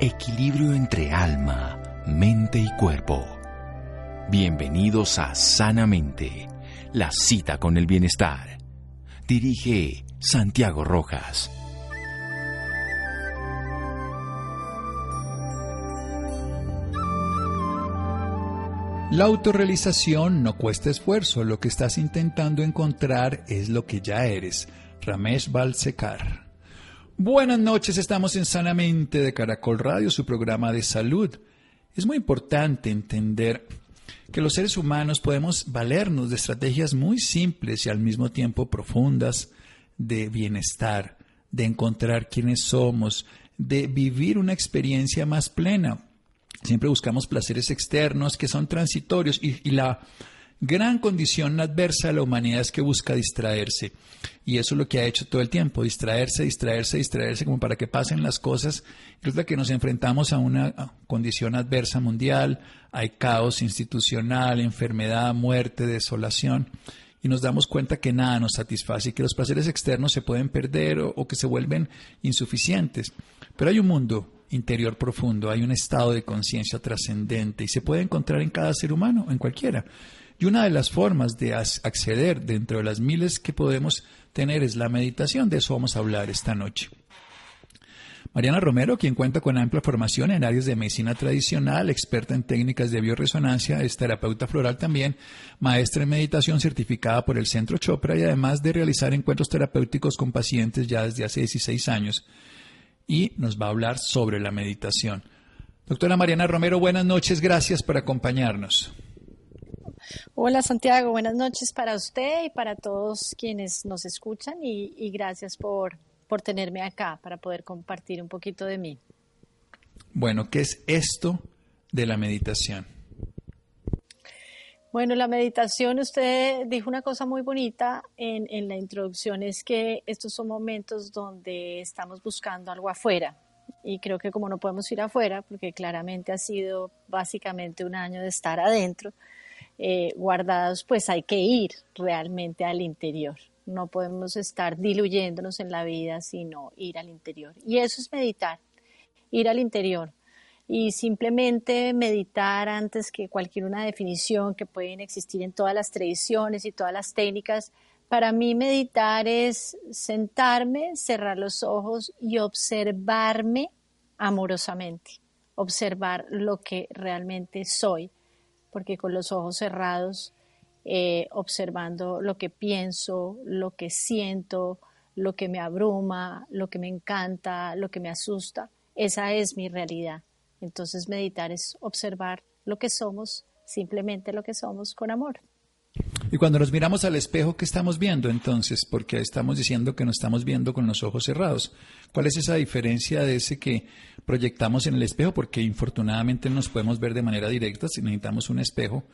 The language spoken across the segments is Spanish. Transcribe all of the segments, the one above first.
Equilibrio entre alma, mente y cuerpo. Bienvenidos a Sanamente, la cita con el bienestar. Dirige Santiago Rojas. La autorrealización no cuesta esfuerzo, lo que estás intentando encontrar es lo que ya eres. Ramesh Balsekar. Buenas noches, estamos en Sanamente de Caracol Radio, su programa de salud. Es muy importante entender que los seres humanos podemos valernos de estrategias muy simples y al mismo tiempo profundas de bienestar, de encontrar quiénes somos, de vivir una experiencia más plena. Siempre buscamos placeres externos que son transitorios y, y, la gran condición adversa de la humanidad es que busca distraerse. Y eso es lo que ha hecho todo el tiempo, distraerse, distraerse, distraerse como para que pasen las cosas. Resulta que nos enfrentamos a una condición adversa mundial, hay caos institucional, enfermedad, muerte, desolación. Y nos damos cuenta que nada nos satisface y que los placeres externos se pueden perder o, o que se vuelven insuficientes. Pero hay un mundo interior profundo, hay un estado de conciencia trascendente y se puede encontrar en cada ser humano, en cualquiera. Y una de las formas de acceder dentro de las miles que podemos tener es la meditación, de eso vamos a hablar esta noche. Mariana Romero, quien cuenta con amplia formación en áreas de medicina tradicional, experta en técnicas de bioresonancia, es terapeuta floral también, maestra en meditación certificada por el Centro Chopra y además de realizar encuentros terapéuticos con pacientes ya desde hace 16 años y nos va a hablar sobre la meditación. Doctora Mariana Romero, buenas noches, gracias por acompañarnos. Hola Santiago, buenas noches para usted y para todos quienes nos escuchan y, y gracias por, por tenerme acá para poder compartir un poquito de mí. Bueno, ¿qué es esto de la meditación? Bueno, la meditación, usted dijo una cosa muy bonita en, en, la introducción, es que estos son momentos donde estamos buscando algo afuera. Y creo que como no podemos ir afuera, porque claramente ha sido básicamente un año de estar adentro, eh, guardados, pues hay que ir realmente al interior. No podemos estar diluyéndonos en la vida, sino ir al interior. Y eso es meditar, ir al interior, y simplemente meditar antes que cualquier una definición que pueden existir en todas las tradiciones y todas las técnicas. Para mí meditar es sentarme, cerrar los ojos y observarme amorosamente, observar lo que realmente soy, porque con los ojos cerrados, eh, observando lo que pienso, lo que siento, lo que me abruma, lo que me encanta, lo que me asusta, esa es mi realidad. Entonces meditar es observar lo que somos, simplemente lo que somos con amor. Y cuando nos miramos al espejo, ¿qué estamos viendo entonces? Porque estamos diciendo que nos estamos viendo con los ojos cerrados. ¿Cuál es esa diferencia de ese que proyectamos en el espejo? Porque infortunadamente no nos podemos ver de manera directa si necesitamos un espejo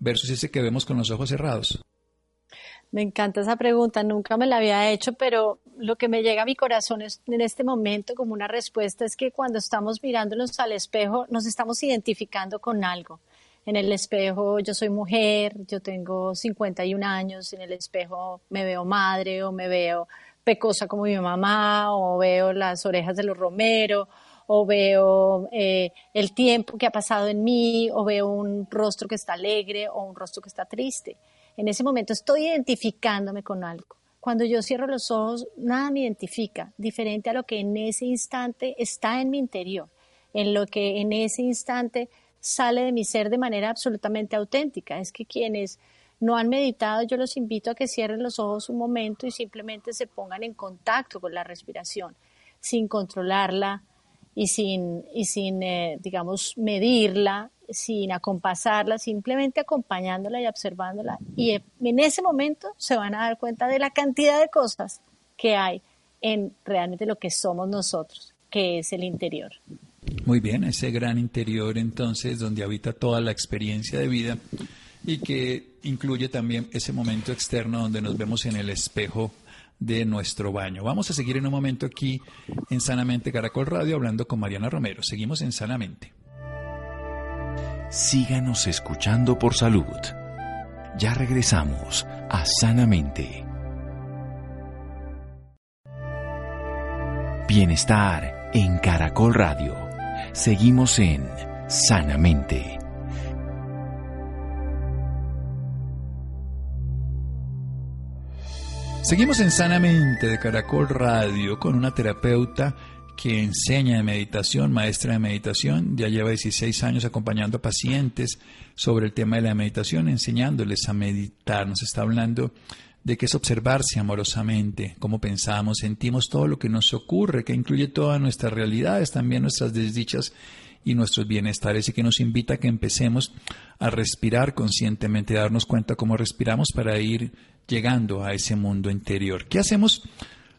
versus ese que vemos con los ojos cerrados. Me encanta esa pregunta, nunca me la había hecho, pero lo que me llega a mi corazón es, en este momento como una respuesta es que cuando estamos mirándonos al espejo nos estamos identificando con algo. En el espejo yo soy mujer, yo tengo 51 años, en el espejo me veo madre o me veo pecosa como mi mamá o veo las orejas de los Romero o veo eh, el tiempo que ha pasado en mí o veo un rostro que está alegre o un rostro que está triste. En ese momento estoy identificándome con algo. Cuando yo cierro los ojos, nada me identifica, diferente a lo que en ese instante está en mi interior, en lo que en ese instante sale de mi ser de manera absolutamente auténtica. Es que quienes no han meditado, yo los invito a que cierren los ojos un momento y simplemente se pongan en contacto con la respiración, sin controlarla y sin, y sin eh, digamos, medirla, sin acompasarla, simplemente acompañándola y observándola. Y en ese momento se van a dar cuenta de la cantidad de cosas que hay en realmente lo que somos nosotros, que es el interior. Muy bien, ese gran interior entonces donde habita toda la experiencia de vida y que incluye también ese momento externo donde nos vemos en el espejo de nuestro baño. Vamos a seguir en un momento aquí en Sanamente Caracol Radio hablando con Mariana Romero. Seguimos en Sanamente. Síganos escuchando por salud. Ya regresamos a Sanamente. Bienestar en Caracol Radio. Seguimos en Sanamente. Seguimos en Sanamente de Caracol Radio con una terapeuta que enseña de meditación, maestra de meditación, ya lleva 16 años acompañando a pacientes sobre el tema de la meditación, enseñándoles a meditar. Nos está hablando de qué es observarse amorosamente, cómo pensamos, sentimos todo lo que nos ocurre, que incluye todas nuestras realidades, también nuestras desdichas y nuestros bienestares y que nos invita a que empecemos a respirar conscientemente, a darnos cuenta cómo respiramos para ir llegando a ese mundo interior. ¿Qué hacemos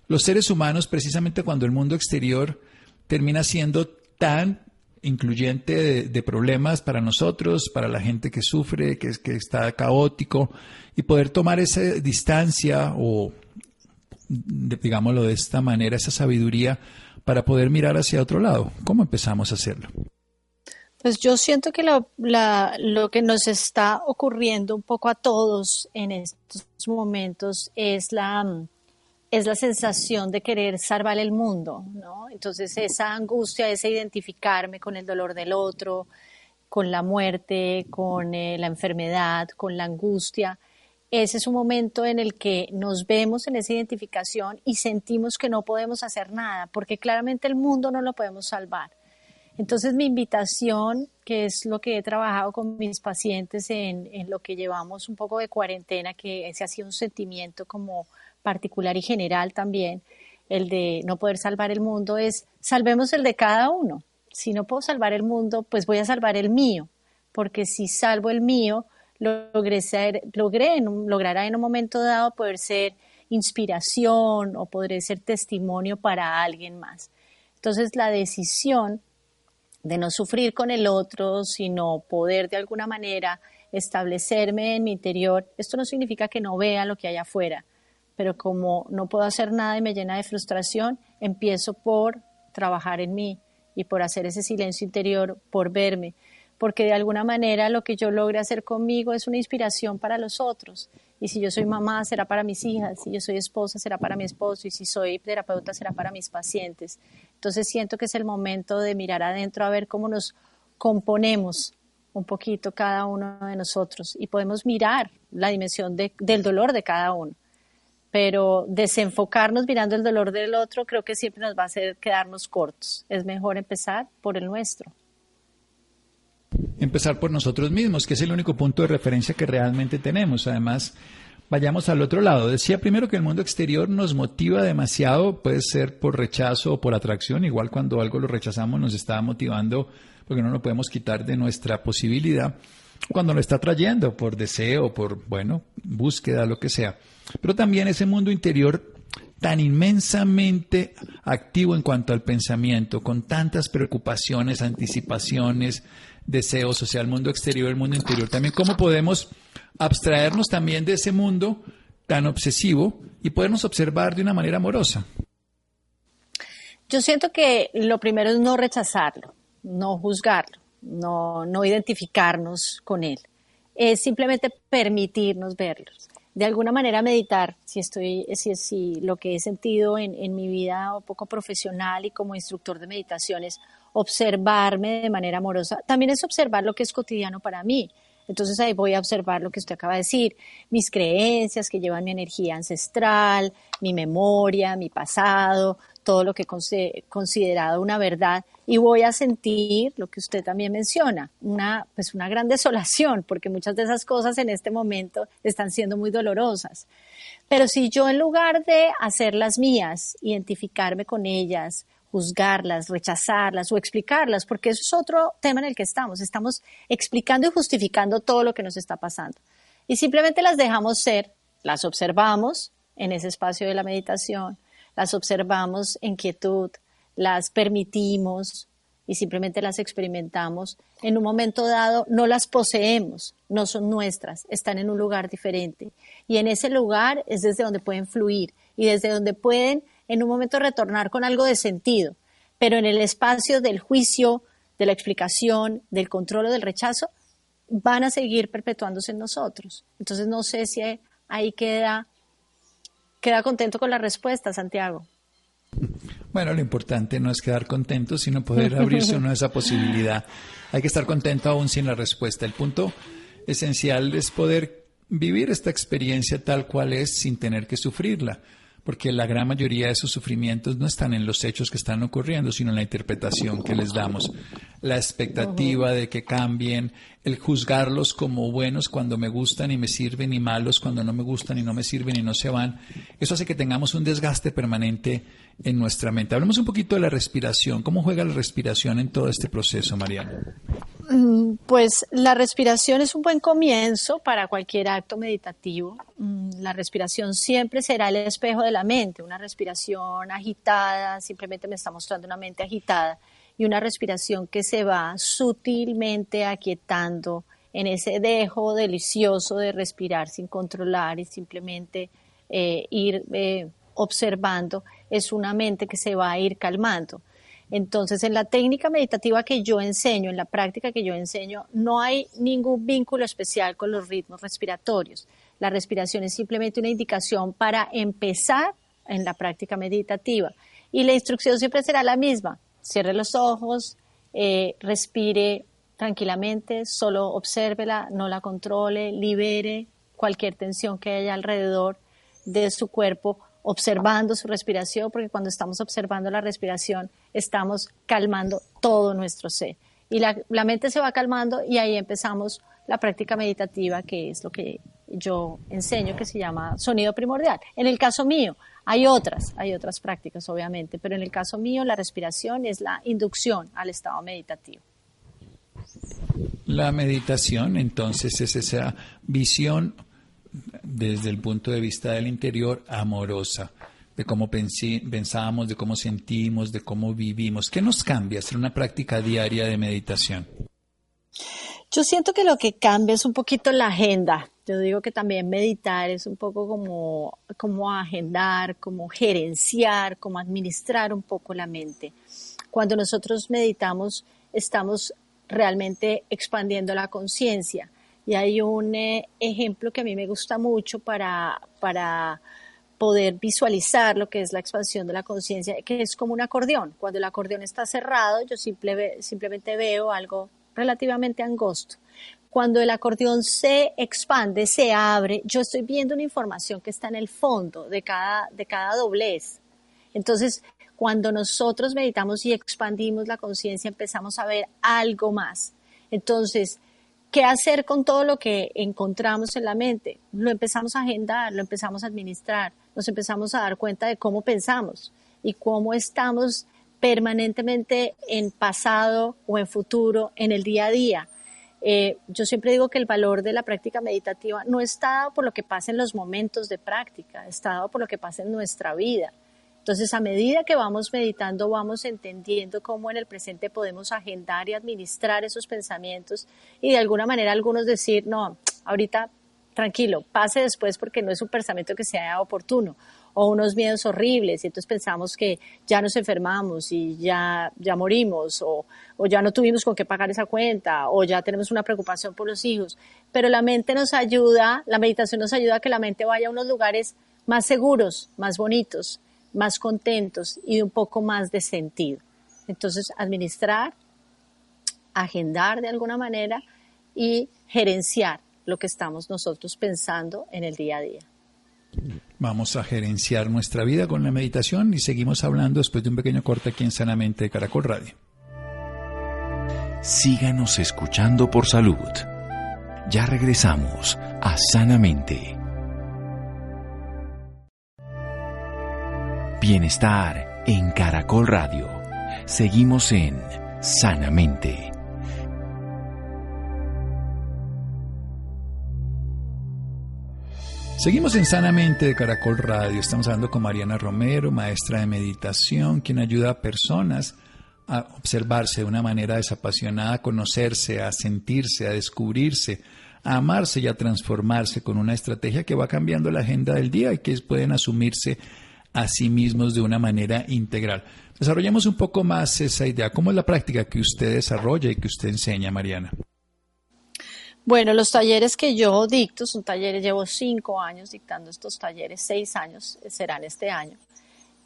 los seres humanos precisamente cuando el mundo exterior termina siendo tan incluyente de, problemas para nosotros, para la gente que sufre, que, que está caótico, y poder tomar esa distancia o, digámoslo de esta manera, esa sabiduría para poder mirar hacia otro lado. ¿Cómo empezamos a hacerlo? Pues yo siento que lo, lo que nos está ocurriendo un poco a todos en estos momentos es la, es la sensación de querer salvar el mundo, ¿no? Entonces esa angustia, ese identificarme con el dolor del otro, con la muerte, con eh, la enfermedad, con la angustia, ese es un momento en el que nos vemos en esa identificación y sentimos que no podemos hacer nada, porque claramente el mundo no lo podemos salvar. Entonces mi invitación, que es lo que he trabajado con mis pacientes en, en lo que llevamos un poco de cuarentena, que ese ha sido un sentimiento como particular y general también, el de no poder salvar el mundo, es salvemos el de cada uno. Si no puedo salvar el mundo, pues voy a salvar el mío, porque si salvo el mío, logré, ser, logrará en un momento dado poder ser inspiración o podré ser testimonio para alguien más. Entonces la decisión de no sufrir con el otro, sino poder de alguna manera establecerme en mi interior. Esto no significa que no vea lo que hay afuera, pero como no puedo hacer nada y me llena de frustración, empiezo por trabajar en mí y por hacer ese silencio interior, por verme, porque de alguna manera lo que yo logre hacer conmigo es una inspiración para los otros. Y si yo soy mamá, será para mis hijas, si yo soy esposa, será para mi esposo, y si soy terapeuta, será para mis pacientes. Entonces siento que es el momento de mirar adentro a ver cómo nos componemos un poquito cada uno de nosotros y podemos mirar la dimensión del dolor de cada uno. Pero desenfocarnos mirando el dolor del otro creo que siempre nos va a hacer quedarnos cortos. Es mejor empezar por el nuestro. Empezar por nosotros mismos, que es el único punto de referencia que realmente tenemos. Además, Vayamos al otro lado. Decía primero que el mundo exterior nos motiva demasiado, puede ser por rechazo o por atracción, igual cuando algo lo rechazamos nos está motivando porque no lo podemos quitar de nuestra posibilidad, cuando lo está trayendo por deseo, por, bueno, búsqueda, lo que sea. Pero también ese mundo interior tan inmensamente activo en cuanto al pensamiento, con tantas preocupaciones, anticipaciones, deseos, o sea, el mundo exterior, el mundo interior. También cómo podemos abstraernos también de ese mundo tan obsesivo y podernos observar de una manera amorosa. Yo siento que lo primero es no rechazarlo, no juzgarlo, no, no identificarnos con él. Es simplemente permitirnos verlos. De alguna manera meditar, si estoy, si, si lo que he sentido en, en mi vida un poco profesional y como instructor de meditaciones, observarme de manera amorosa, también es observar lo que es cotidiano para mí Entonces ahí voy a observar lo que usted acaba de decir, mis creencias que llevan mi energía ancestral, mi memoria, mi pasado, todo lo que he considerado una verdad y voy a sentir lo que usted también menciona, una, pues una gran desolación, porque muchas de esas cosas en este momento están siendo muy dolorosas. Pero si yo en lugar de hacerlas mías, identificarme con ellas, juzgarlas, rechazarlas o explicarlas, porque eso es otro tema en el que estamos. Estamos explicando y justificando todo lo que nos está pasando. Y simplemente las dejamos ser, las observamos en ese espacio de la meditación, las observamos en quietud, las permitimos y simplemente las experimentamos. En un momento dado no las poseemos, no son nuestras, están en un lugar diferente. Y en ese lugar es desde donde pueden fluir y desde donde pueden en un momento retornar con algo de sentido, pero en el espacio del juicio, de la explicación, del control o del rechazo, van a seguir perpetuándose en nosotros. Entonces no sé si ahí queda, queda contento con la respuesta, Santiago. Bueno, lo importante no es quedar contento, sino poder abrirse uno a esa posibilidad. Hay que estar contento aún sin la respuesta. El punto esencial es poder vivir esta experiencia tal cual es sin tener que sufrirla porque la gran mayoría de esos sufrimientos no están en los hechos que están ocurriendo, sino en la interpretación que les damos, la expectativa de que cambien, el juzgarlos como buenos cuando me gustan y me sirven y malos cuando no me gustan y no me sirven y no se van. Eso hace que tengamos un desgaste permanente en nuestra mente. Hablemos un poquito de la respiración. ¿Cómo juega la respiración en todo este proceso, Mariana? Mm, pues la respiración es un buen comienzo para cualquier acto meditativo. Mm, la respiración siempre será el espejo de la mente. Una respiración agitada simplemente me está mostrando una mente agitada y una respiración que se va sutilmente aquietando en ese dejo delicioso de respirar sin controlar y simplemente eh, ir eh, observando, es una mente que se va a ir calmando. Entonces, en la técnica meditativa que yo enseño, en la práctica que yo enseño, no hay ningún vínculo especial con los ritmos respiratorios. La respiración es simplemente una indicación para empezar en la práctica meditativa. Y la instrucción siempre será la misma. Cierre los ojos, eh, respire tranquilamente, solo obsérvela, no la controle, libere cualquier tensión que haya alrededor de su cuerpo observando su respiración, porque cuando estamos observando la respiración estamos calmando todo nuestro ser. Y la, mente se va calmando y ahí empezamos la práctica meditativa, que es lo que yo enseño, que se llama sonido primordial. En el caso mío, hay otras, hay otras prácticas, obviamente, pero en el caso mío, la respiración es la inducción al estado meditativo. La meditación, entonces, es esa visión desde el punto de vista del interior amorosa, de cómo pensamos, de cómo sentimos, de cómo vivimos. ¿Qué nos cambia hacer una práctica diaria de meditación? Yo siento que lo que cambia es un poquito la agenda. Yo digo que también meditar es un poco como, como agendar, como gerenciar, como administrar un poco la mente. Cuando nosotros meditamos, estamos realmente expandiendo la conciencia y hay un eh, ejemplo que a mí me gusta mucho para, para poder visualizar lo que es la expansión de la conciencia, que es como un acordeón. Cuando el acordeón está cerrado, yo simplemente veo algo relativamente angosto. Cuando el acordeón se expande, se abre, yo estoy viendo una información que está en el fondo de cada, de cada doblez. Entonces, cuando nosotros meditamos y expandimos la conciencia, empezamos a ver algo más. Entonces, ¿Qué hacer con todo lo que encontramos en la mente? Lo empezamos a agendar, lo empezamos a administrar, nos empezamos a dar cuenta de cómo pensamos y cómo estamos permanentemente en pasado o en futuro, en el día a día. Eh, yo siempre digo que el valor de la práctica meditativa no está dado por lo que pasa en los momentos de práctica, está dado por lo que pasa en nuestra vida. Entonces, a medida que vamos meditando, vamos entendiendo cómo en el presente podemos agendar y administrar esos pensamientos y de alguna manera algunos decir, no, ahorita tranquilo, pase después porque no es un pensamiento que sea oportuno o unos miedos horribles y entonces pensamos que ya nos enfermamos y ya, ya morimos o, o ya no tuvimos con qué pagar esa cuenta o ya tenemos una preocupación por los hijos. Pero la mente nos ayuda, la meditación nos ayuda a que la mente vaya a unos lugares más seguros, más bonitos, más contentos y un poco más de sentido. Entonces, administrar, agendar de alguna manera y gerenciar lo que estamos nosotros pensando en el día a día. Vamos a gerenciar nuestra vida con la meditación y seguimos hablando después de un pequeño corte aquí en Sanamente de Caracol Radio. Síganos escuchando por salud. Ya regresamos a Sanamente. Bienestar en Caracol Radio. Seguimos en Sanamente. Seguimos en Sanamente de Caracol Radio. Estamos hablando con Mariana Romero, maestra de meditación, quien ayuda a personas a observarse de una manera desapasionada, a conocerse, a sentirse, a descubrirse, a amarse y a transformarse con una estrategia que va cambiando la agenda del día y que pueden asumirse a sí mismos de una manera integral. Desarrollemos un poco más esa idea. ¿Cómo es la práctica que usted desarrolla y que usted enseña, Mariana? Bueno, los talleres que yo dicto son talleres, llevo cinco años dictando estos talleres, seis años serán este año,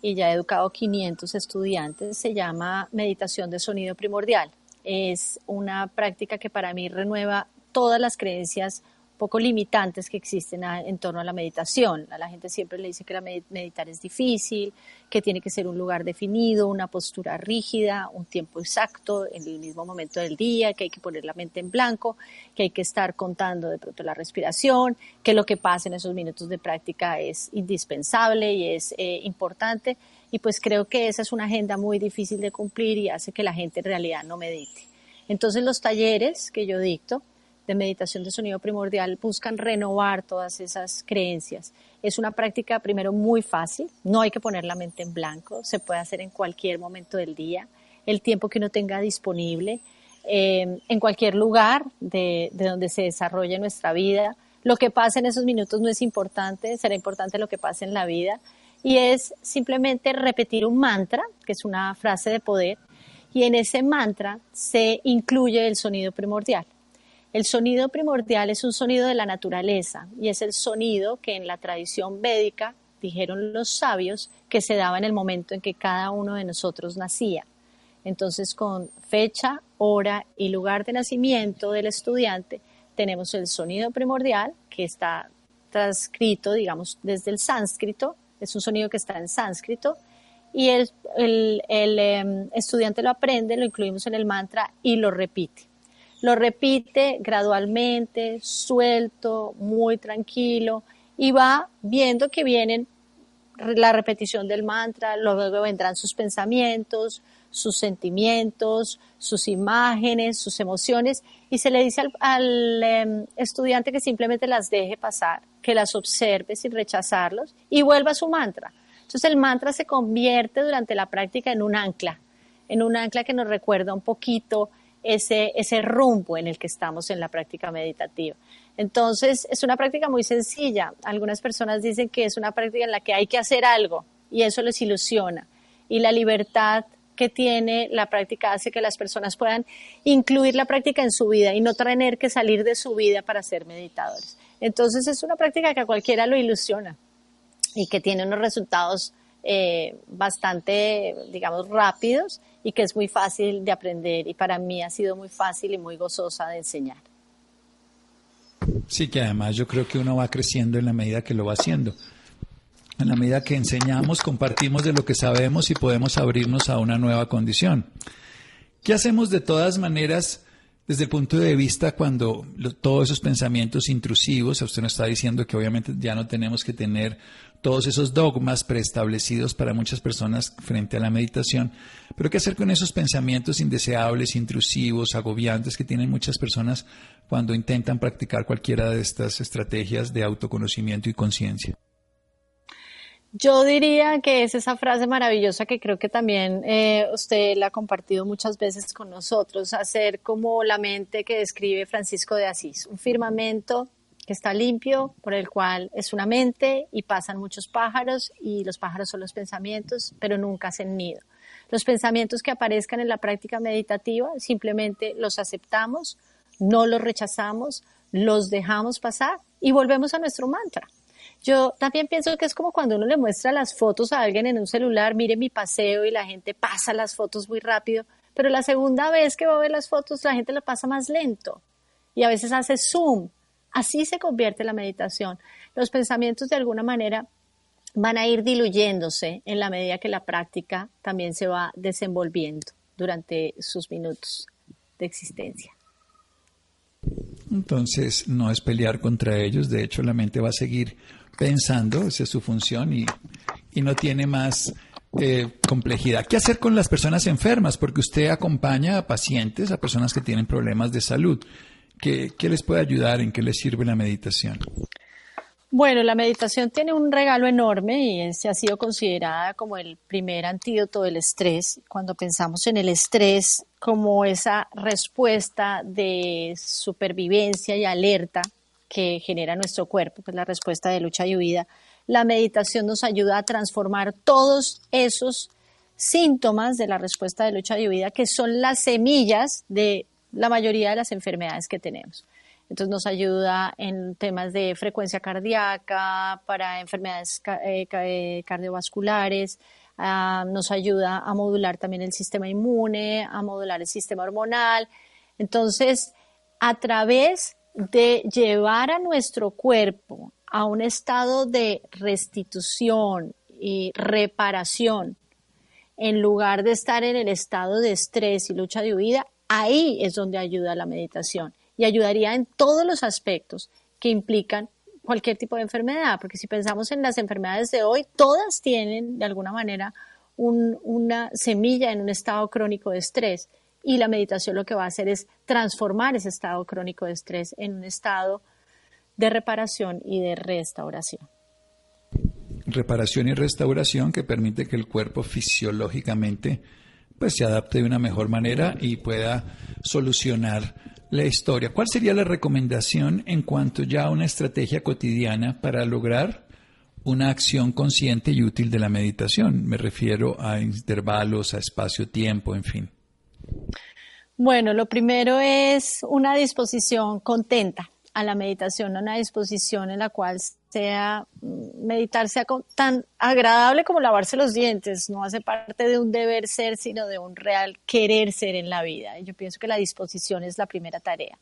y ya he educado 500 estudiantes. Se llama meditación de sonido primordial. Es una práctica que para mí renueva todas las creencias poco limitantes que existen en torno a la meditación. A la gente siempre le dice que la meditar es difícil, que tiene que ser un lugar definido, una postura rígida, un tiempo exacto, en el mismo momento del día, que hay que poner la mente en blanco, que hay que estar contando de pronto la respiración, que lo que pasa en esos minutos de práctica es indispensable y es eh, importante. Y pues creo que esa es una agenda muy difícil de cumplir y hace que la gente en realidad no medite. Entonces los talleres que yo dicto, de meditación de sonido primordial buscan renovar todas esas creencias. Es una práctica primero muy fácil, no hay que poner la mente en blanco, se puede hacer en cualquier momento del día, el tiempo que uno tenga disponible, eh, en cualquier lugar de, de donde se desarrolle nuestra vida. Lo que pasa en esos minutos no es importante, será importante lo que pase en la vida. Y es simplemente repetir un mantra, que es una frase de poder, y en ese mantra se incluye el sonido primordial. El sonido primordial es un sonido de la naturaleza y es el sonido que en la tradición védica dijeron los sabios que se daba en el momento en que cada uno de nosotros nacía. Entonces, con fecha, hora y lugar de nacimiento del estudiante, tenemos el sonido primordial que está transcrito, digamos, desde el sánscrito, es un sonido que está en sánscrito, y el, em, estudiante lo aprende, lo incluimos en el mantra y lo repite. Lo repite gradualmente, suelto, muy tranquilo y va viendo que vienen la repetición del mantra, luego vendrán sus pensamientos, sus sentimientos, sus imágenes, sus emociones y se le dice al, em, estudiante que simplemente las deje pasar, que las observe sin rechazarlos y vuelva a su mantra. Entonces el mantra se convierte durante la práctica en un ancla, en un ancla que nos recuerda un poquito ese, ese rumbo en el que estamos en la práctica meditativa. Entonces, es una práctica muy sencilla. Algunas personas dicen que es una práctica en la que hay que hacer algo y eso les ilusiona. Y la libertad que tiene la práctica hace que las personas puedan incluir la práctica en su vida y no tener que salir de su vida para ser meditadores. Entonces, es una práctica que a cualquiera lo ilusiona y que tiene unos resultados eh, bastante, digamos, rápidos y que es muy fácil de aprender y para mí ha sido muy fácil y muy gozosa de enseñar. Sí, que además yo creo que uno va creciendo en la medida que lo va haciendo. En la medida que enseñamos, compartimos de lo que sabemos y podemos abrirnos a una nueva condición. ¿Qué hacemos de todas maneras desde el punto de vista cuando todos esos pensamientos intrusivos, usted nos está diciendo que obviamente ya no tenemos que tener todos esos dogmas preestablecidos para muchas personas frente a la meditación, pero qué hacer con esos pensamientos indeseables, intrusivos, agobiantes que tienen muchas personas cuando intentan practicar cualquiera de estas estrategias de autoconocimiento y conciencia. Yo diría que es esa frase maravillosa que creo que también eh, usted la ha compartido muchas veces con nosotros, hacer como la mente que describe Francisco de Asís, un firmamento que está limpio, por el cual es una mente y pasan muchos pájaros y los pájaros son los pensamientos, pero nunca hacen nido. Los pensamientos que aparezcan en la práctica meditativa simplemente los aceptamos, no los rechazamos, los dejamos pasar y volvemos a nuestro mantra. Yo también pienso que es como cuando uno le muestra las fotos a alguien en un celular, mire mi paseo y la gente pasa las fotos muy rápido, pero la segunda vez que va a ver las fotos la gente lo pasa más lento. y a veces hace zoom. Así se convierte la meditación. Los pensamientos de alguna manera van a ir diluyéndose en la medida que la práctica también se va desenvolviendo durante sus minutos de existencia. Entonces, no es pelear contra ellos, de hecho la mente va a seguir pensando, esa es su función y, no tiene más eh, complejidad. ¿Qué hacer con las personas enfermas? Porque usted acompaña a pacientes, a personas que tienen problemas de salud. ¿Qué, les puede ayudar? ¿En qué les sirve la meditación? Bueno, la meditación tiene un regalo enorme y se ha sido considerada como el primer antídoto del estrés. Cuando pensamos en el estrés como esa respuesta de supervivencia y alerta que genera nuestro cuerpo, que es la respuesta de lucha y huida, la meditación nos ayuda a transformar todos esos síntomas de la respuesta de lucha y huida que son las semillas de la mayoría de las enfermedades que tenemos. Entonces nos ayuda en temas de frecuencia cardíaca, para enfermedades eh, eh, cardiovasculares, ah, nos ayuda a modular también el sistema inmune, a modular el sistema hormonal. Entonces, a través de llevar a nuestro cuerpo a un estado de restitución y reparación, en lugar de estar en el estado de estrés y lucha de huida, ahí es donde ayuda la meditación y ayudaría en todos los aspectos que implican cualquier tipo de enfermedad, porque si pensamos en las enfermedades de hoy, todas tienen de alguna manera una semilla en un estado crónico de estrés y la meditación lo que va a hacer es transformar ese estado crónico de estrés en un estado de reparación y de restauración. Reparación y restauración que permite que el cuerpo fisiológicamente pues se adapte de una mejor manera y pueda solucionar la historia. ¿Cuál sería la recomendación en cuanto ya a una estrategia cotidiana para lograr una acción consciente y útil de la meditación? Me refiero a intervalos, a espacio-tiempo, en fin. Bueno, lo primero es una disposición contenta a la meditación, una disposición en la cual sea meditar sea tan agradable como lavarse los dientes, no hace parte de un deber ser, sino de un real querer ser en la vida. Yo pienso que la disposición es la primera tarea.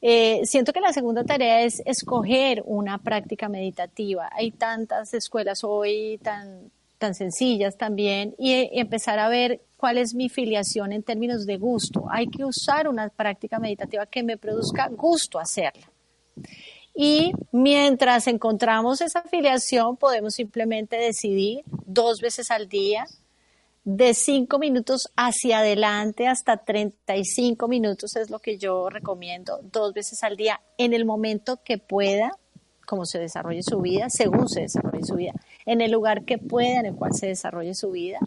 Eh, siento que la segunda tarea es escoger una práctica meditativa. Hay tantas escuelas hoy tan, tan sencillas también y empezar a ver cuál es mi filiación en términos de gusto. Hay que usar una práctica meditativa que me produzca gusto hacerla. Y mientras encontramos esa afiliación, podemos simplemente decidir dos veces al día, de cinco minutos hacia adelante hasta 35 minutos es lo que yo recomiendo, dos veces al día, en el momento que pueda, como se desarrolle su vida, según se desarrolle su vida, en el lugar que pueda, en el cual se desarrolle su vida,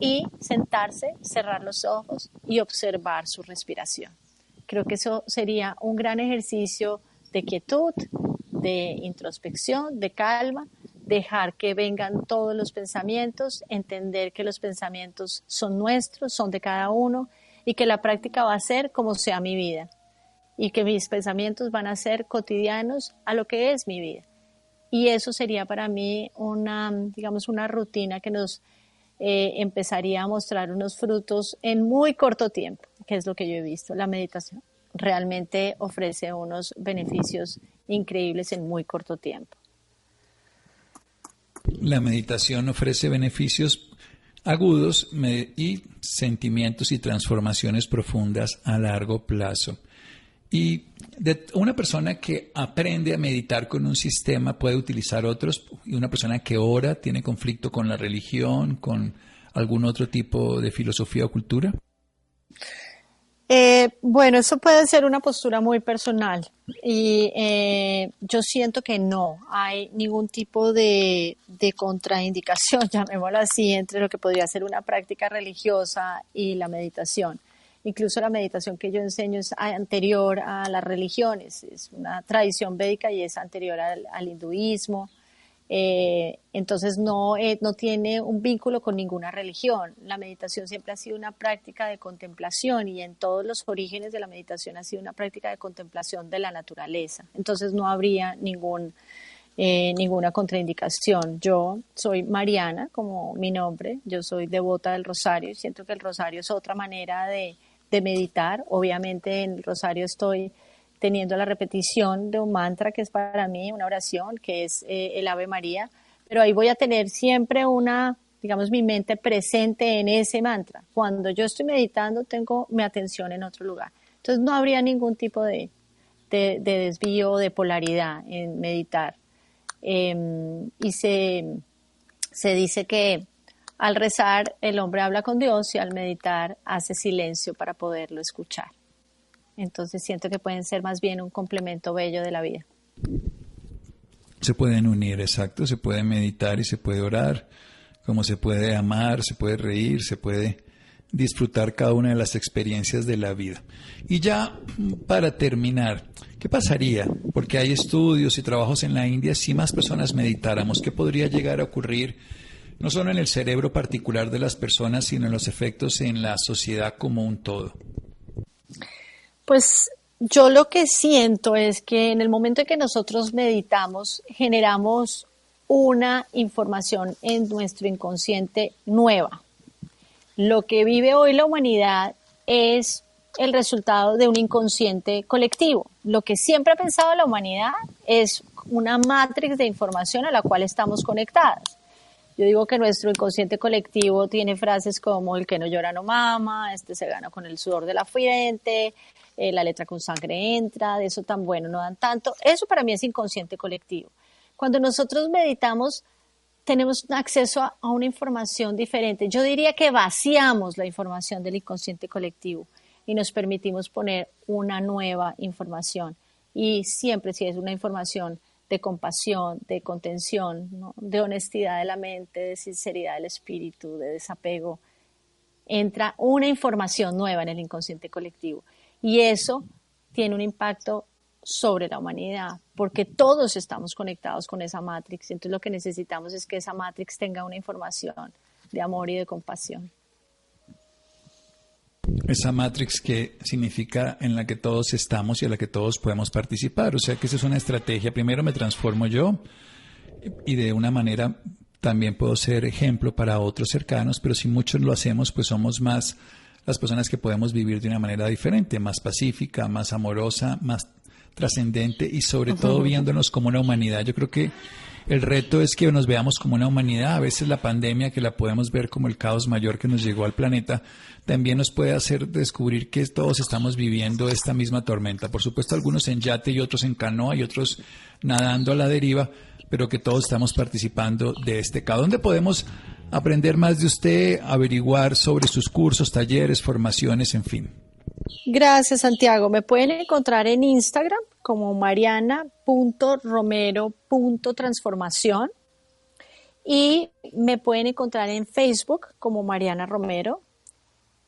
y sentarse, cerrar los ojos y observar su respiración. Creo que eso sería un gran ejercicio de quietud, de introspección, de calma, dejar que vengan todos los pensamientos, entender que los pensamientos son nuestros, son de cada uno y que la práctica va a ser como sea mi vida y que mis pensamientos van a ser cotidianos a lo que es mi vida. Y eso sería para mí una, digamos, una rutina que nos eh, empezaría a mostrar unos frutos en muy corto tiempo, que es lo que yo he visto. La meditación realmente ofrece unos beneficios increíbles en muy corto tiempo. La meditación ofrece beneficios agudos y sentimientos y transformaciones profundas a largo plazo. Y de una persona que aprende a meditar con un sistema puede utilizar otros, y una persona que ora tiene conflicto con la religión, con algún otro tipo de filosofía o cultura. Eh, bueno, eso puede ser una postura muy personal y eh, yo siento que no hay ningún tipo de, de, contraindicación, llamémoslo así, entre lo que podría ser una práctica religiosa y la meditación. Incluso la meditación que yo enseño es anterior a las religiones, es una tradición védica y es anterior al, hinduismo. Eh, entonces no, eh, no tiene un vínculo con ninguna religión. La meditación siempre ha sido una práctica de contemplación y en todos los orígenes de la meditación ha sido una práctica de contemplación de la naturaleza. Entonces no habría ningún, eh, ninguna contraindicación. Yo soy Mariana, como mi nombre, yo soy devota del rosario y siento que el rosario es otra manera de, de meditar. Obviamente en el rosario estoy teniendo la repetición de un mantra que es para mí una oración, que es eh, el Ave María, pero ahí voy a tener siempre una, digamos, mi mente presente en ese mantra. Cuando yo estoy meditando, tengo mi atención en otro lugar. Entonces no habría ningún tipo de, de, desvío, de polaridad en meditar. Em, y se, se dice que al rezar el hombre habla con Dios y al meditar hace silencio para poderlo escuchar. Entonces siento que pueden ser más bien un complemento bello de la vida. Se pueden unir, exacto, se puede meditar y se puede orar, como se puede amar, se puede reír, se puede disfrutar cada una de las experiencias de la vida. Y ya para terminar, ¿qué pasaría? Porque hay estudios y trabajos en la India, si más personas meditáramos, ¿qué podría llegar a ocurrir? No solo en el cerebro particular de las personas, sino en los efectos en la sociedad como un todo. Pues yo lo que siento es que en el momento en que nosotros meditamos, generamos una información en nuestro inconsciente nueva. Lo que vive hoy la humanidad es el resultado de un inconsciente colectivo. Lo que siempre ha pensado la humanidad es una matrix de información a la cual estamos conectadas. Yo digo que nuestro inconsciente colectivo tiene frases como el que no llora no mama, este se gana con el sudor de la frente, eh, la letra con sangre entra, de eso tan bueno no dan tanto. Eso para mí es inconsciente colectivo. Cuando nosotros meditamos, tenemos acceso a, a una información diferente. Yo diría que vaciamos la información del inconsciente colectivo y nos permitimos poner una nueva información. Y siempre si es una información de compasión, de contención, de honestidad de la mente, de sinceridad del espíritu, de desapego, entra una información nueva en el inconsciente colectivo. Y eso tiene un impacto sobre la humanidad, porque todos estamos conectados con esa matrix. Entonces lo que necesitamos es que esa matrix tenga una información de amor y de compasión. Esa matrix que significa en la que todos estamos y en la que todos podemos participar. O sea que esa es una estrategia. Primero me transformo yo y de una manera también puedo ser ejemplo para otros cercanos, pero si muchos lo hacemos, pues somos más las personas que podemos vivir de una manera diferente, más pacífica, más amorosa, más trascendente y sobre todo viéndonos como una humanidad. Yo creo que el reto es que nos veamos como una humanidad. A veces la pandemia, que la podemos ver como el caos mayor que nos llegó al planeta, también nos puede hacer descubrir que todos estamos viviendo esta misma tormenta. Por supuesto, algunos en yate y otros en canoa y otros nadando a la deriva, pero que todos estamos participando de este caos. ¿Dónde podemos aprender más de usted, averiguar sobre sus cursos, talleres, formaciones, en fin. Gracias, Santiago. Me pueden encontrar en Instagram como mariana.romero.transformación y me pueden encontrar en Facebook como Mariana Romero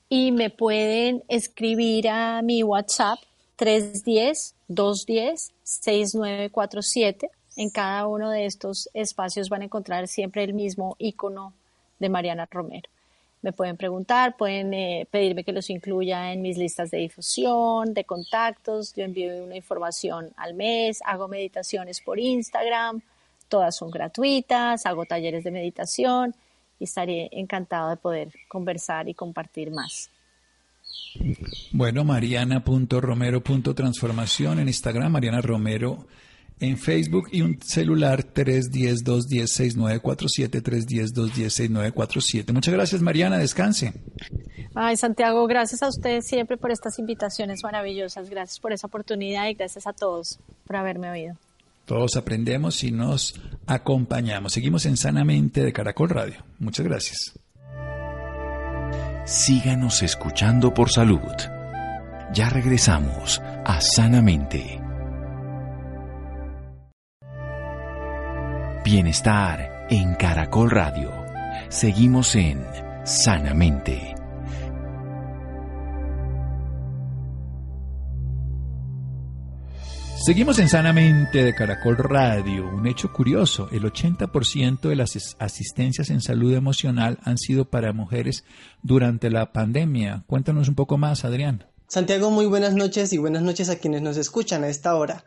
y me pueden escribir a mi WhatsApp 310-210-6947. En cada uno de estos espacios van a encontrar siempre el mismo icono de Mariana Romero. Me pueden preguntar, pueden eh, pedirme que los incluya en mis listas de difusión, de contactos. Yo envío una información al mes, hago meditaciones por Instagram, todas son gratuitas, hago talleres de meditación y estaré encantado de poder conversar y compartir más. Bueno, mariana.romero.transformación en Instagram, Mariana Romero en Facebook y un celular 310-210-6947, 310-210-6947. Muchas gracias, Mariana. Descanse. Ay, Santiago, gracias a ustedes siempre por estas invitaciones maravillosas. Gracias por esa oportunidad y gracias a todos por haberme oído. Todos aprendemos y nos acompañamos. Seguimos en Sanamente de Caracol Radio. Muchas gracias. Síganos escuchando por salud. Ya regresamos a Sanamente. Bienestar en Caracol Radio. Seguimos en Sanamente. Seguimos en Sanamente de Caracol Radio. Un hecho curioso, el 80% de las asistencias en salud emocional han sido para mujeres durante la pandemia. Cuéntanos un poco más, Adrián. Santiago, muy buenas noches y buenas noches a quienes nos escuchan a esta hora.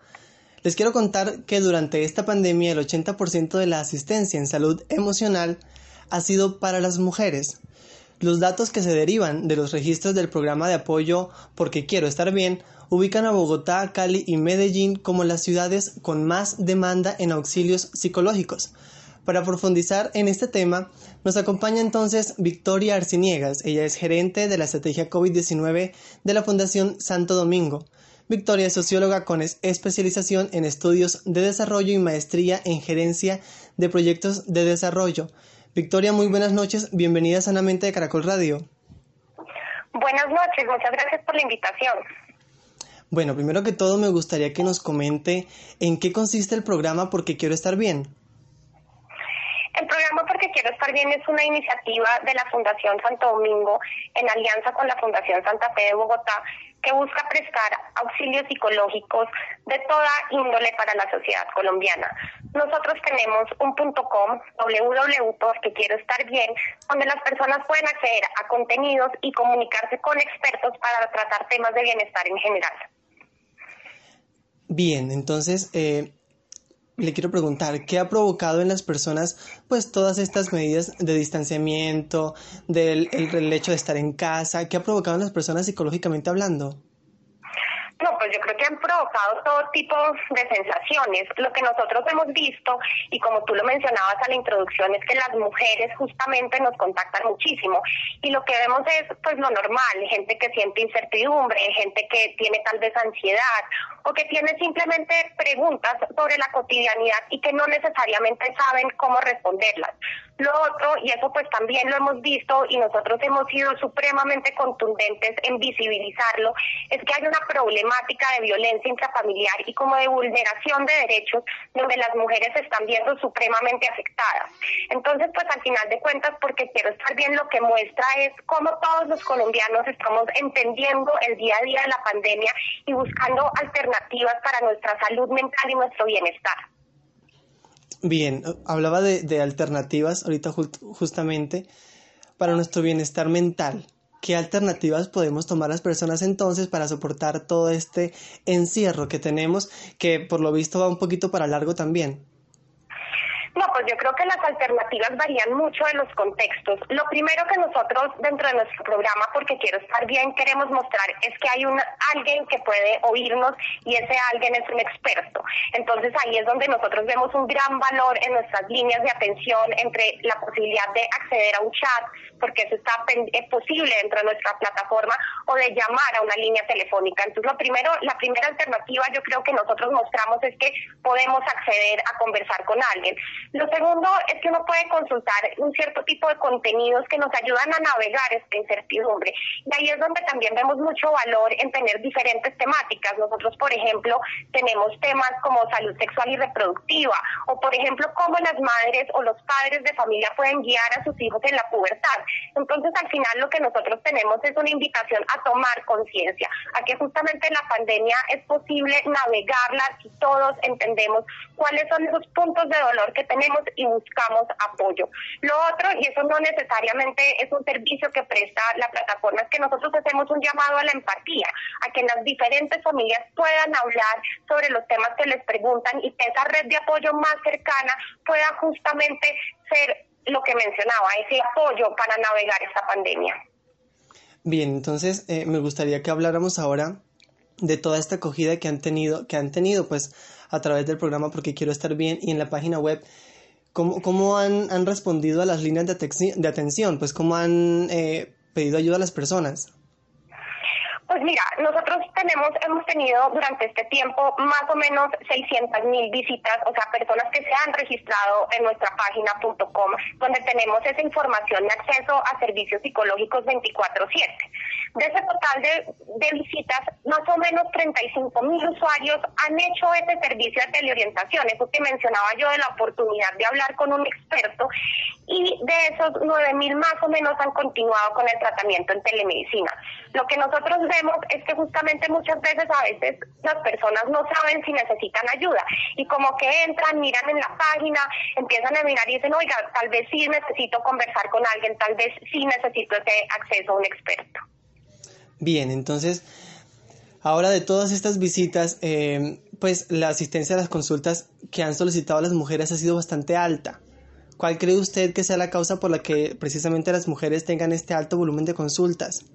Les quiero contar que durante esta pandemia el 80% de la asistencia en salud emocional ha sido para las mujeres. Los datos que se derivan de los registros del programa de apoyo Porque Quiero Estar Bien ubican a Bogotá, Cali y Medellín como las ciudades con más demanda en auxilios psicológicos. Para profundizar en este tema, nos acompaña entonces Victoria Arciniegas. Ella es gerente de la estrategia COVID-19 de la Fundación Santo Domingo. Victoria es socióloga con especialización en estudios de desarrollo y maestría en gerencia de proyectos de desarrollo. Victoria, muy buenas noches. Bienvenida Sanamente de Caracol Radio. Buenas noches, muchas gracias por la invitación. Bueno, primero que todo me gustaría que nos comente en qué consiste el programa Porque Quiero Estar Bien. El programa Porque Quiero Estar Bien es una iniciativa de la Fundación Santo Domingo en alianza con la Fundación Santa Fe de Bogotá que busca prestar auxilios psicológicos de toda índole para la sociedad colombiana. Nosotros tenemos un punto com, quiero estar bien, donde las personas pueden acceder a contenidos y comunicarse con expertos para tratar temas de bienestar en general. Bien, entonces eh, le quiero preguntar, ¿qué ha provocado en las personas pues todas estas medidas de distanciamiento, del el hecho de estar en casa? ¿Qué ha provocado en las personas psicológicamente hablando? No, pues yo creo que han provocado todo tipo de sensaciones. Lo que nosotros hemos visto, y como tú lo mencionabas a la introducción, es que las mujeres justamente nos contactan muchísimo. Y lo que vemos es pues lo normal, gente que siente incertidumbre, gente que tiene tal vez ansiedad o que tiene simplemente preguntas sobre la cotidianidad y que no necesariamente saben cómo responderlas. Lo otro, y eso pues también lo hemos visto y nosotros hemos sido supremamente contundentes en visibilizarlo, es que hay una problemática de violencia intrafamiliar y como de vulneración de derechos donde las mujeres se están viendo supremamente afectadas. Entonces, pues al final de cuentas, porque quiero estar bien, lo que muestra es cómo todos los colombianos estamos entendiendo el día a día de la pandemia y buscando alternativas para nuestra salud mental y nuestro bienestar. Bien, hablaba de, alternativas ahorita justamente para nuestro bienestar mental. ¿Qué alternativas podemos tomar las personas entonces para soportar todo este encierro que tenemos, que por lo visto va un poquito para largo también? No, pues yo creo que las alternativas varían mucho en los contextos. Lo primero que nosotros dentro de nuestro programa, porque quiero estar bien, queremos mostrar es que hay un alguien que puede oírnos y ese alguien es un experto. Entonces ahí es donde nosotros vemos un gran valor en nuestras líneas de atención entre la posibilidad de acceder a un chat, porque eso está es posible dentro de nuestra plataforma, o de llamar a una línea telefónica. Entonces lo primero, la primera alternativa yo creo que nosotros mostramos es que podemos acceder a conversar con alguien. Lo segundo es que uno puede consultar un cierto tipo de contenidos que nos ayudan a navegar esta incertidumbre. Y ahí es donde también vemos mucho valor en tener diferentes temáticas. Nosotros, por ejemplo, tenemos temas como salud sexual y reproductiva, o por ejemplo, cómo las madres o los padres de familia pueden guiar a sus hijos en la pubertad. Entonces, al final lo que nosotros tenemos es una invitación a tomar conciencia, a que justamente la pandemia es posible navegarla si todos entendemos cuáles son esos puntos de dolor que tenemos y buscamos apoyo. Lo otro, y eso no necesariamente es un servicio que presta la plataforma, es que nosotros hacemos un llamado a la empatía, a que las diferentes familias puedan hablar sobre los temas que les preguntan y que esa red de apoyo más cercana pueda justamente ser lo que mencionaba, ese apoyo para navegar esta pandemia. Bien, entonces eh, me gustaría que habláramos ahora de toda esta acogida que han tenido, que han tenido pues a través del programa porque quiero estar bien y en la página web ¿Cómo, cómo han, han, respondido a las líneas de, de atención? Pues cómo han eh, pedido ayuda a las personas. Pues mira, nosotros tenemos, hemos tenido durante este tiempo más o menos 600 mil visitas, o sea, personas que se han registrado en nuestra página.com, donde tenemos esa información de acceso a servicios psicológicos 24/7. De ese total de, visitas, más o menos 35 mil usuarios han hecho ese servicio de teleorientación, eso que mencionaba yo de la oportunidad de hablar con un experto, y de esos 9 mil más o menos han continuado con el tratamiento en telemedicina. Lo que nosotros vemos es que justamente muchas veces a veces las personas no saben si necesitan ayuda y como que entran, miran en la página, empiezan a mirar y dicen, oiga, tal vez sí necesito conversar con alguien, tal vez sí necesito ese acceso a un experto. Bien, entonces, ahora de todas estas visitas, eh, pues la asistencia a las consultas que han solicitado las mujeres ha sido bastante alta. ¿Cuál cree usted que sea la causa por la que precisamente las mujeres tengan este alto volumen de consultas?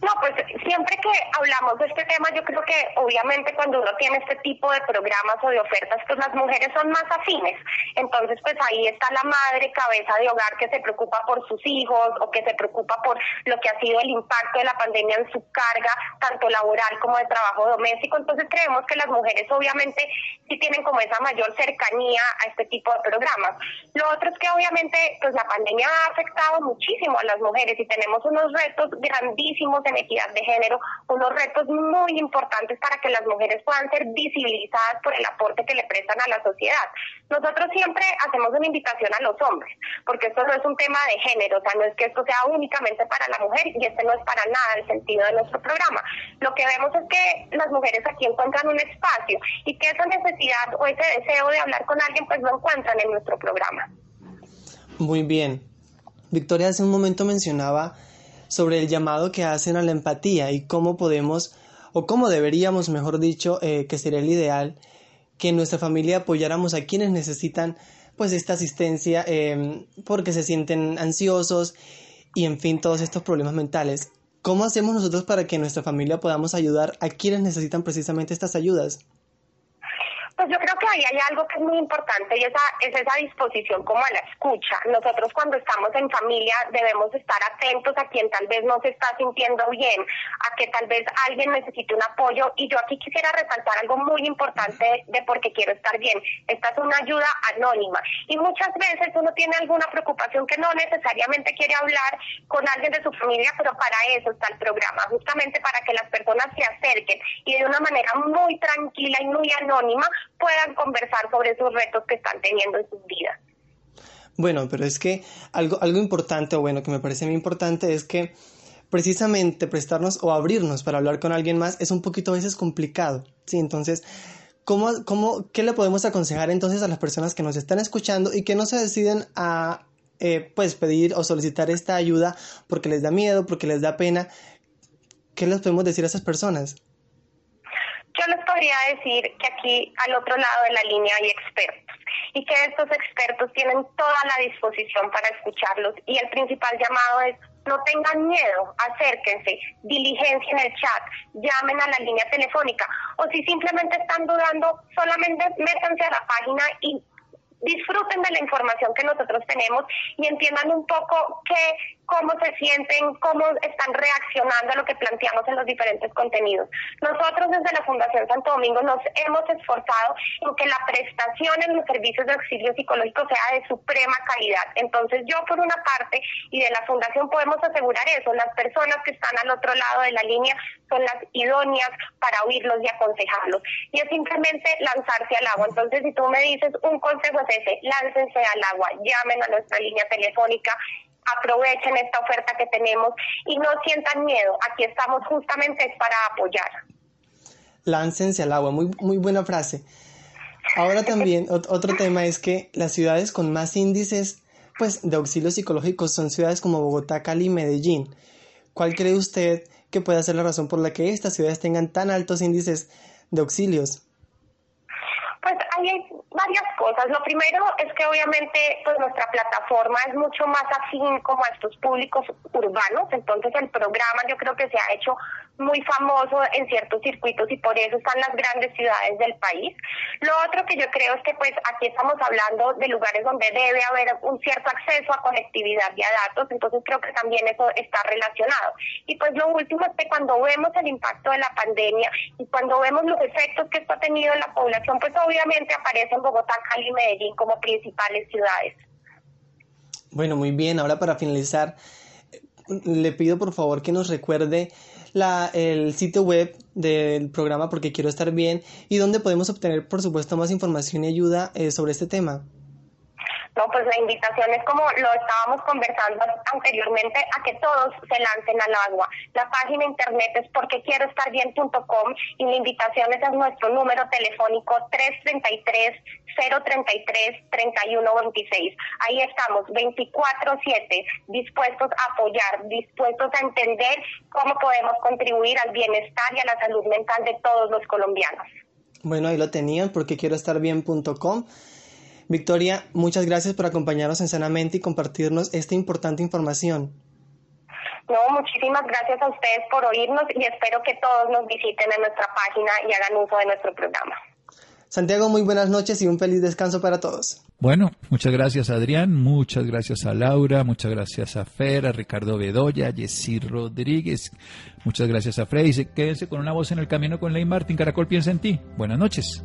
No, pues siempre que hablamos de este tema, yo creo que obviamente cuando uno tiene este tipo de programas o de ofertas, pues las mujeres son más afines. Entonces, pues ahí está la madre cabeza de hogar que se preocupa por sus hijos o que se preocupa por lo que ha sido el impacto de la pandemia en su carga, tanto laboral como de trabajo doméstico. Entonces, creemos que las mujeres obviamente sí tienen como esa mayor cercanía a este tipo de programas. Lo otro es que obviamente, pues la pandemia ha afectado muchísimo a las mujeres y tenemos unos retos grandísimos en equidad de género, unos retos muy importantes para que las mujeres puedan ser visibilizadas por el aporte que le prestan a la sociedad. Nosotros siempre hacemos una invitación a los hombres, porque esto no es un tema de género, o sea, no es que esto sea únicamente para la mujer y este no es para nada el sentido de nuestro programa. Lo que vemos es que las mujeres aquí encuentran un espacio y que esa necesidad o ese deseo de hablar con alguien pues lo encuentran en nuestro programa. Muy bien. Victoria hace un momento mencionaba sobre el llamado que hacen a la empatía y cómo podemos, o cómo deberíamos, mejor dicho, eh, que sería el ideal, que en nuestra familia apoyáramos a quienes necesitan pues esta asistencia em, porque se sienten ansiosos y en fin todos estos problemas mentales. ¿Cómo hacemos nosotros para que en nuestra familia podamos ayudar a quienes necesitan precisamente estas ayudas? Pues yo creo que ahí hay algo que es muy importante y esa, es esa disposición como a la escucha. Nosotros cuando estamos en familia debemos estar atentos a quien tal vez no se está sintiendo bien, a que tal vez alguien necesite un apoyo y yo aquí quisiera resaltar algo muy importante de por qué quiero estar bien. Esta es una ayuda anónima y muchas veces uno tiene alguna preocupación que no necesariamente quiere hablar con alguien de su familia, pero para eso está el programa, justamente para que las personas se acerquen y de una manera muy tranquila y muy anónima puedan conversar sobre esos retos que están teniendo en sus vidas. Bueno, pero es que algo, algo importante, o bueno, que me parece muy importante es que precisamente prestarnos o abrirnos para hablar con alguien más es un poquito a veces complicado, ¿sí? Entonces, ¿cómo, cómo, ¿qué le podemos aconsejar entonces a las personas que nos están escuchando y que no se deciden a, eh, pues, pedir o solicitar esta ayuda porque les da miedo, porque les da pena? ¿Qué les podemos decir a esas personas? Yo les podría decir que aquí al otro lado de la línea hay expertos y que estos expertos tienen toda la disposición para escucharlos y el principal llamado es no tengan miedo, acérquense, diligencia en el chat, llamen a la línea telefónica o si simplemente están dudando, solamente métanse a la página y disfruten de la información que nosotros tenemos y entiendan un poco qué cómo se sienten, cómo están reaccionando a lo que planteamos en los diferentes contenidos. Nosotros desde la Fundación Santo Domingo nos hemos esforzado en que la prestación en los servicios de auxilio psicológico sea de suprema calidad. Entonces yo por una parte y de la Fundación podemos asegurar eso, las personas que están al otro lado de la línea son las idóneas para oírlos y aconsejarlos. Y es simplemente lanzarse al agua. Entonces si tú me dices un consejo ese, láncense al agua, llamen a nuestra línea telefónica aprovechen esta oferta que tenemos y no sientan miedo. Aquí estamos justamente para apoyar. Láncense al agua, muy, muy buena frase. Ahora también otro tema es que las ciudades con más índices pues, de auxilio psicológico son ciudades como Bogotá, Cali y Medellín. ¿Cuál cree usted que puede ser la razón por la que estas ciudades tengan tan altos índices de auxilios? Pues hay varias cosas. Lo primero es que obviamente pues nuestra plataforma es mucho más afín como a estos públicos urbanos, entonces el programa yo creo que se ha hecho muy famoso en ciertos circuitos y por eso están las grandes ciudades del país. Lo otro que yo creo es que pues aquí estamos hablando de lugares donde debe haber un cierto acceso a conectividad y a datos, entonces creo que también eso está relacionado. Y pues lo último es que cuando vemos el impacto de la pandemia y cuando vemos los efectos que esto ha tenido en la población, pues obviamente aparecen Bogotá, Cali y Medellín como principales ciudades. Bueno, muy bien. Ahora para finalizar, le pido por favor que nos recuerde la, el sitio web del programa porque quiero estar bien y donde podemos obtener, por supuesto, más información y ayuda eh, sobre este tema. No, pues la invitación es como lo estábamos conversando anteriormente, a que todos se lancen al agua. La página internet es porque quiero estar bien.com y la invitación es a nuestro número telefónico 333 033 3126. Ahí estamos 24/7 dispuestos a apoyar, dispuestos a entender cómo podemos contribuir al bienestar y a la salud mental de todos los colombianos. Bueno, ahí lo tenían porque quiero estar bien.com Victoria, muchas gracias por acompañarnos en Sanamente y compartirnos esta importante información. No, muchísimas gracias a ustedes por oírnos y espero que todos nos visiten en nuestra página y hagan uso de nuestro programa. Santiago, muy buenas noches y un feliz descanso para todos. Bueno, muchas gracias Adrián, muchas gracias a Laura, muchas gracias a Fer, a Ricardo Bedoya, a Jessy Rodríguez, muchas gracias a Frey. Quédense con una voz en el camino con Ley Martín. Caracol piensa en ti. Buenas noches.